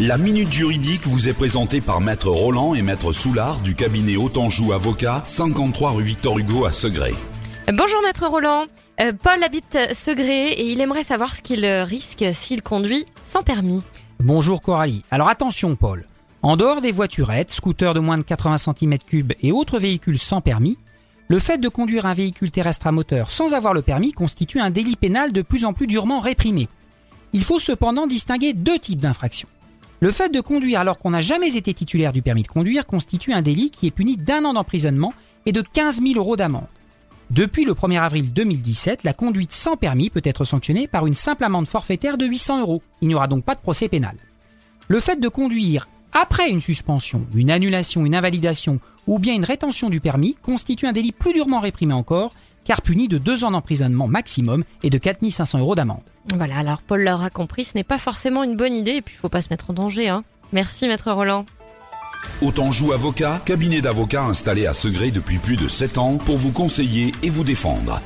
La minute juridique vous est présentée par Maître Roland et Maître Soulard du cabinet Autanjou Avocat, 53 rue Victor Hugo à Segré. Bonjour maître Roland. Euh, Paul habite Segré et il aimerait savoir ce qu'il risque s'il conduit sans permis. Bonjour Coralie. Alors attention Paul. En dehors des voiturettes, scooters de moins de 80 cm3 et autres véhicules sans permis, le fait de conduire un véhicule terrestre à moteur sans avoir le permis constitue un délit pénal de plus en plus durement réprimé. Il faut cependant distinguer deux types d'infractions. Le fait de conduire alors qu'on n'a jamais été titulaire du permis de conduire constitue un délit qui est puni d'un an d'emprisonnement et de 15 000 euros d'amende. Depuis le 1er avril 2017, la conduite sans permis peut être sanctionnée par une simple amende forfaitaire de 800 euros. Il n'y aura donc pas de procès pénal. Le fait de conduire après une suspension, une annulation, une invalidation ou bien une rétention du permis constitue un délit plus durement réprimé encore, car puni de deux ans d'emprisonnement maximum et de 4500 euros d'amende. Voilà, alors Paul l'aura compris, ce n'est pas forcément une bonne idée et puis il faut pas se mettre en danger. Hein. Merci maître Roland. Autanjou Avocat, cabinet d'avocats installé à Segré depuis plus de 7 ans pour vous conseiller et vous défendre.